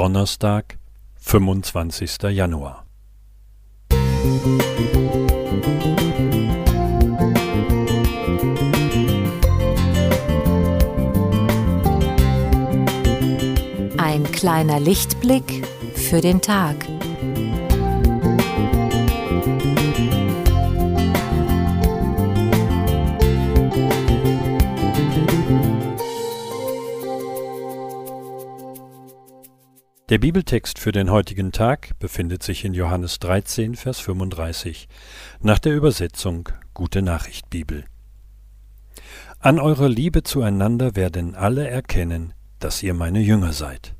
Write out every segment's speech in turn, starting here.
Donnerstag, 25. Januar. Ein kleiner Lichtblick für den Tag. Der Bibeltext für den heutigen Tag befindet sich in Johannes 13, Vers 35, nach der Übersetzung Gute Nachricht Bibel. An eurer Liebe zueinander werden alle erkennen, dass ihr meine Jünger seid.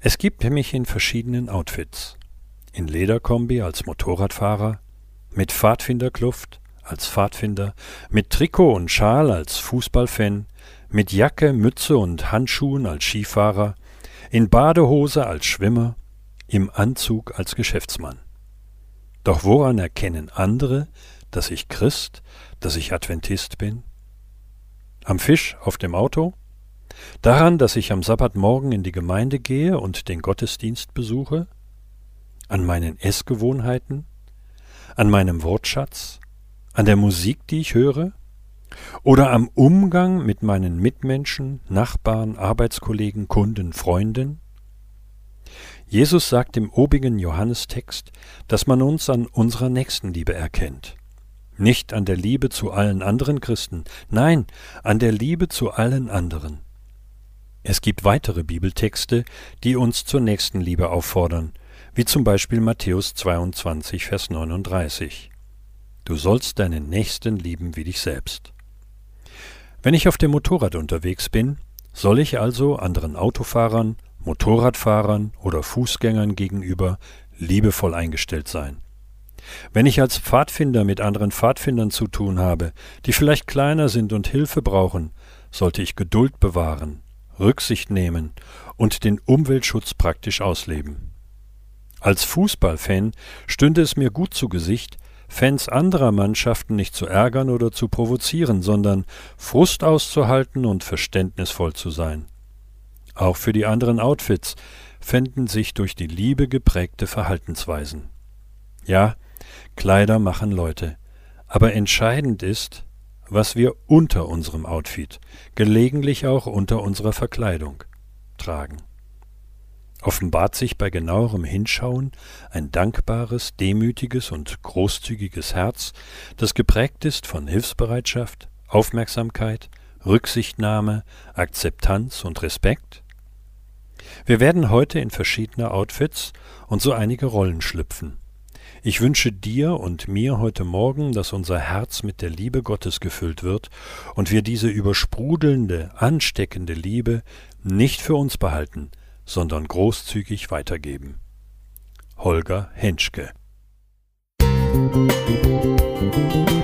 Es gibt mich in verschiedenen Outfits. In Lederkombi als Motorradfahrer, mit Pfadfinderkluft als Pfadfinder, mit Trikot und Schal als Fußballfan, mit Jacke, Mütze und Handschuhen als Skifahrer, in Badehose als Schwimmer, im Anzug als Geschäftsmann. Doch woran erkennen andere, dass ich Christ, dass ich Adventist bin? Am Fisch auf dem Auto? Daran, dass ich am Sabbatmorgen in die Gemeinde gehe und den Gottesdienst besuche? An meinen Essgewohnheiten? An meinem Wortschatz? An der Musik, die ich höre? Oder am Umgang mit meinen Mitmenschen, Nachbarn, Arbeitskollegen, Kunden, Freunden? Jesus sagt im obigen Johannestext, dass man uns an unserer Nächstenliebe erkennt. Nicht an der Liebe zu allen anderen Christen, nein, an der Liebe zu allen anderen. Es gibt weitere Bibeltexte, die uns zur Nächstenliebe auffordern, wie zum Beispiel Matthäus 22, Vers 39. Du sollst deinen Nächsten lieben wie dich selbst. Wenn ich auf dem Motorrad unterwegs bin, soll ich also anderen Autofahrern, Motorradfahrern oder Fußgängern gegenüber liebevoll eingestellt sein. Wenn ich als Pfadfinder mit anderen Pfadfindern zu tun habe, die vielleicht kleiner sind und Hilfe brauchen, sollte ich Geduld bewahren, Rücksicht nehmen und den Umweltschutz praktisch ausleben. Als Fußballfan stünde es mir gut zu Gesicht, Fans anderer Mannschaften nicht zu ärgern oder zu provozieren, sondern Frust auszuhalten und verständnisvoll zu sein. Auch für die anderen Outfits fänden sich durch die Liebe geprägte Verhaltensweisen. Ja, Kleider machen Leute, aber entscheidend ist, was wir unter unserem Outfit, gelegentlich auch unter unserer Verkleidung, tragen offenbart sich bei genauerem Hinschauen ein dankbares, demütiges und großzügiges Herz, das geprägt ist von Hilfsbereitschaft, Aufmerksamkeit, Rücksichtnahme, Akzeptanz und Respekt? Wir werden heute in verschiedene Outfits und so einige Rollen schlüpfen. Ich wünsche dir und mir heute Morgen, dass unser Herz mit der Liebe Gottes gefüllt wird und wir diese übersprudelnde, ansteckende Liebe nicht für uns behalten, sondern großzügig weitergeben. Holger Henschke Musik